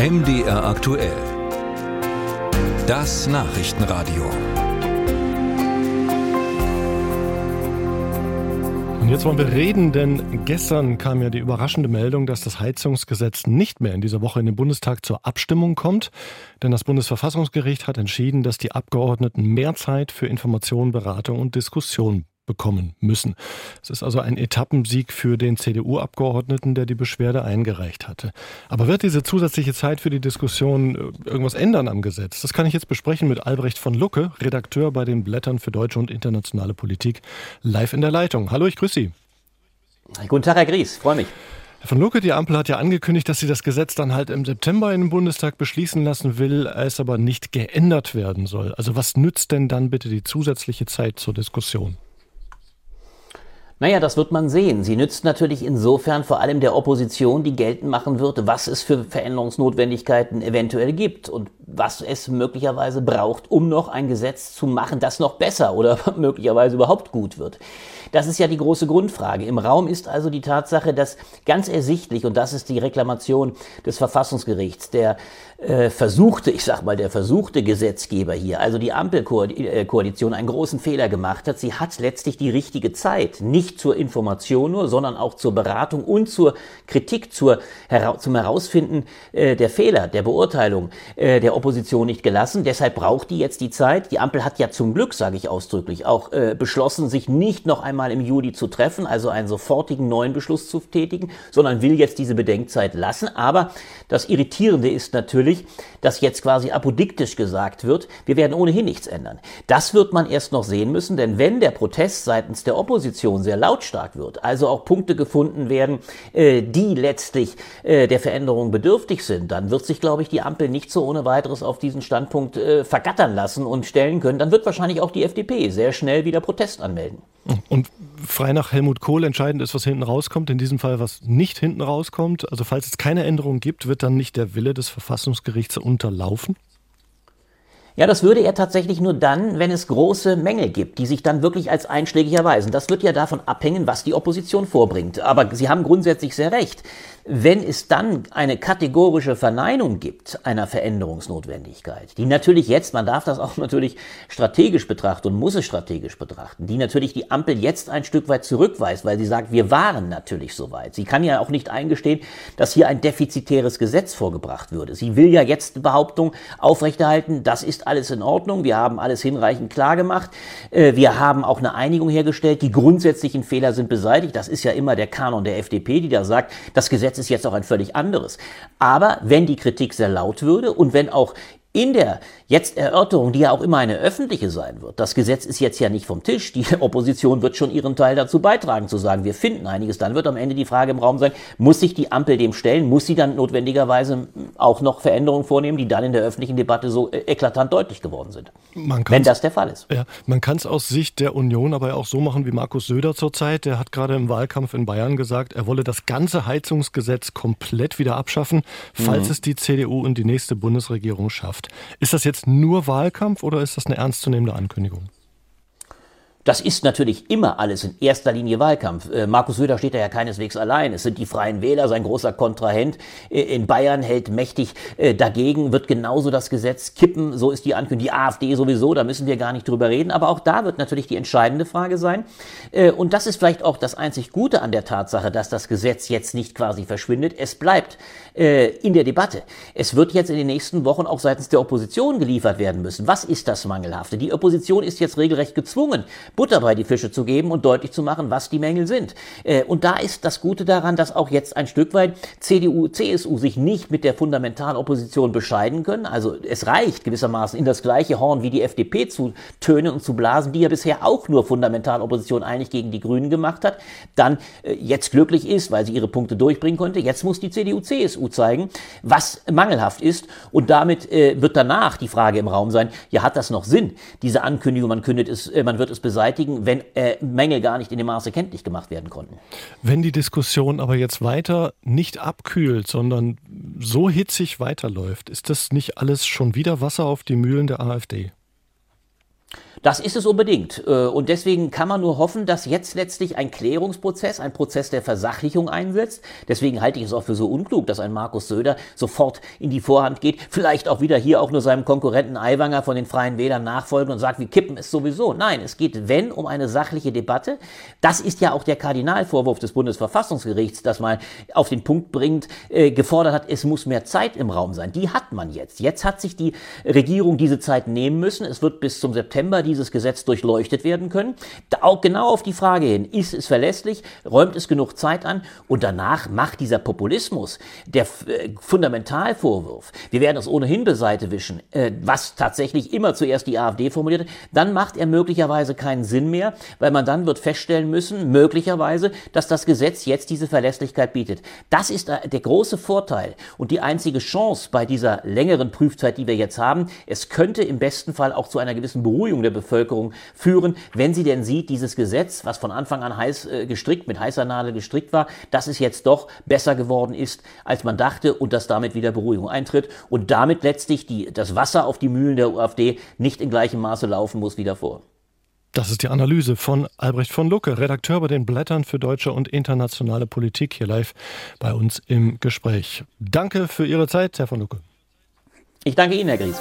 MDR aktuell. Das Nachrichtenradio. Und jetzt wollen wir reden, denn gestern kam ja die überraschende Meldung, dass das Heizungsgesetz nicht mehr in dieser Woche in den Bundestag zur Abstimmung kommt. Denn das Bundesverfassungsgericht hat entschieden, dass die Abgeordneten mehr Zeit für Information, Beratung und Diskussion bekommen müssen. Es ist also ein Etappensieg für den CDU-Abgeordneten, der die Beschwerde eingereicht hatte. Aber wird diese zusätzliche Zeit für die Diskussion äh, irgendwas ändern am Gesetz? Das kann ich jetzt besprechen mit Albrecht von Lucke, Redakteur bei den Blättern für deutsche und internationale Politik, live in der Leitung. Hallo, ich grüße Sie. Guten Tag, Herr Gries, freue mich. Herr von Lucke, die Ampel hat ja angekündigt, dass sie das Gesetz dann halt im September in den Bundestag beschließen lassen will, es aber nicht geändert werden soll. Also was nützt denn dann bitte die zusätzliche Zeit zur Diskussion? Naja, das wird man sehen. Sie nützt natürlich insofern vor allem der Opposition, die geltend machen wird, was es für Veränderungsnotwendigkeiten eventuell gibt und was es möglicherweise braucht, um noch ein Gesetz zu machen, das noch besser oder möglicherweise überhaupt gut wird. Das ist ja die große Grundfrage. Im Raum ist also die Tatsache, dass ganz ersichtlich, und das ist die Reklamation des Verfassungsgerichts, der äh, versuchte, ich sag mal, der versuchte Gesetzgeber hier, also die Ampelkoalition, einen großen Fehler gemacht hat. Sie hat letztlich die richtige Zeit, nicht zur Information nur, sondern auch zur Beratung und zur Kritik, zur, zum Herausfinden äh, der Fehler, der Beurteilung äh, der Opposition nicht gelassen. Deshalb braucht die jetzt die Zeit. Die Ampel hat ja zum Glück, sage ich ausdrücklich, auch äh, beschlossen, sich nicht noch einmal einmal im Juli zu treffen, also einen sofortigen neuen Beschluss zu tätigen, sondern will jetzt diese Bedenkzeit lassen. Aber das Irritierende ist natürlich, dass jetzt quasi apodiktisch gesagt wird, wir werden ohnehin nichts ändern. Das wird man erst noch sehen müssen, denn wenn der Protest seitens der Opposition sehr lautstark wird, also auch Punkte gefunden werden, äh, die letztlich äh, der Veränderung bedürftig sind, dann wird sich, glaube ich, die Ampel nicht so ohne weiteres auf diesen Standpunkt äh, vergattern lassen und stellen können. Dann wird wahrscheinlich auch die FDP sehr schnell wieder Protest anmelden. Und frei nach Helmut Kohl entscheidend ist, was hinten rauskommt. In diesem Fall, was nicht hinten rauskommt. Also falls es keine Änderung gibt, wird dann nicht der Wille des Verfassungsgerichts unterlaufen? Ja, das würde er tatsächlich nur dann, wenn es große Mängel gibt, die sich dann wirklich als einschlägig erweisen. Das wird ja davon abhängen, was die Opposition vorbringt. Aber Sie haben grundsätzlich sehr recht. Wenn es dann eine kategorische Verneinung gibt einer Veränderungsnotwendigkeit, die natürlich jetzt, man darf das auch natürlich strategisch betrachten und muss es strategisch betrachten, die natürlich die Ampel jetzt ein Stück weit zurückweist, weil sie sagt, wir waren natürlich so weit. Sie kann ja auch nicht eingestehen, dass hier ein defizitäres Gesetz vorgebracht würde. Sie will ja jetzt die Behauptung aufrechterhalten, das ist alles in Ordnung, wir haben alles hinreichend klar gemacht, äh, wir haben auch eine Einigung hergestellt, die grundsätzlichen Fehler sind beseitigt. Das ist ja immer der Kanon der FDP, die da sagt, das Gesetz ist jetzt auch ein völlig anderes. Aber wenn die Kritik sehr laut würde und wenn auch in der jetzt Erörterung, die ja auch immer eine öffentliche sein wird, das Gesetz ist jetzt ja nicht vom Tisch, die Opposition wird schon ihren Teil dazu beitragen, zu sagen, wir finden einiges, dann wird am Ende die Frage im Raum sein, muss sich die Ampel dem stellen, muss sie dann notwendigerweise auch noch Veränderungen vornehmen, die dann in der öffentlichen Debatte so eklatant deutlich geworden sind, wenn das der Fall ist. Ja, man kann es aus Sicht der Union aber auch so machen wie Markus Söder zurzeit, der hat gerade im Wahlkampf in Bayern gesagt, er wolle das ganze Heizungsgesetz komplett wieder abschaffen, falls mhm. es die CDU und die nächste Bundesregierung schafft. Wirtschaft. Ist das jetzt nur Wahlkampf oder ist das eine ernstzunehmende Ankündigung? Das ist natürlich immer alles in erster Linie Wahlkampf. Äh, Markus Söder steht da ja keineswegs allein. Es sind die Freien Wähler, sein großer Kontrahent. Äh, in Bayern hält mächtig äh, dagegen, wird genauso das Gesetz kippen. So ist die Ankündigung. Die AfD sowieso, da müssen wir gar nicht drüber reden. Aber auch da wird natürlich die entscheidende Frage sein. Und das ist vielleicht auch das einzig Gute an der Tatsache, dass das Gesetz jetzt nicht quasi verschwindet. Es bleibt in der Debatte. Es wird jetzt in den nächsten Wochen auch seitens der Opposition geliefert werden müssen. Was ist das Mangelhafte? Die Opposition ist jetzt regelrecht gezwungen, Butter bei die Fische zu geben und deutlich zu machen, was die Mängel sind. Äh, und da ist das Gute daran, dass auch jetzt ein Stück weit CDU, CSU sich nicht mit der Fundamentalopposition bescheiden können. Also es reicht gewissermaßen in das gleiche Horn wie die FDP zu tönen und zu blasen, die ja bisher auch nur Fundamentalopposition eigentlich gegen die Grünen gemacht hat, dann äh, jetzt glücklich ist, weil sie ihre Punkte durchbringen konnte. Jetzt muss die CDU, CSU zeigen, was mangelhaft ist. Und damit äh, wird danach die Frage im Raum sein, ja, hat das noch Sinn, diese Ankündigung, man kündet es, man wird es beseitigen, beseitigen, wenn äh, Mängel gar nicht in dem Maße kenntlich gemacht werden konnten. Wenn die Diskussion aber jetzt weiter nicht abkühlt, sondern so hitzig weiterläuft, ist das nicht alles schon wieder Wasser auf die Mühlen der AfD? Das ist es unbedingt. Äh, und deswegen kann man nur hoffen, dass jetzt letztlich ein Klärungsprozess, ein Prozess der Versachlichung einsetzt. Deswegen halte ich es auch für so unklug, dass ein Markus Söder sofort in die Vorhand geht, vielleicht auch wieder hier auch nur seinem Konkurrenten Aiwanger von den Freien Wählern nachfolgen und sagt, wir kippen es sowieso. Nein, es geht, wenn, um eine sachliche Debatte. Das ist ja auch der Kardinalvorwurf des Bundesverfassungsgerichts, das mal auf den Punkt bringt, äh, gefordert hat, es muss mehr Zeit im Raum sein. Die hat man jetzt. Jetzt hat sich die Regierung diese Zeit nehmen müssen. Es wird bis zum September dieses Gesetz durchleuchtet werden können. Auch genau auf die Frage hin, ist es verlässlich, räumt es genug Zeit an und danach macht dieser Populismus, der äh, Fundamentalvorwurf, wir werden es ohnehin beiseite wischen, äh, was tatsächlich immer zuerst die AfD formulierte, dann macht er möglicherweise keinen Sinn mehr, weil man dann wird feststellen müssen, möglicherweise, dass das Gesetz jetzt diese Verlässlichkeit bietet. Das ist äh, der große Vorteil und die einzige Chance bei dieser längeren Prüfzeit, die wir jetzt haben. Es könnte im besten Fall auch zu einer gewissen Beruhigung der Bevölkerung führen, wenn sie denn sieht, dieses Gesetz, was von Anfang an heiß äh, gestrickt, mit heißer Nadel gestrickt war, dass es jetzt doch besser geworden ist, als man dachte und dass damit wieder Beruhigung eintritt und damit letztlich die, das Wasser auf die Mühlen der AfD nicht in gleichem Maße laufen muss wie davor. Das ist die Analyse von Albrecht von Lucke, Redakteur bei den Blättern für deutsche und internationale Politik, hier live bei uns im Gespräch. Danke für Ihre Zeit, Herr von Lucke. Ich danke Ihnen, Herr Gries.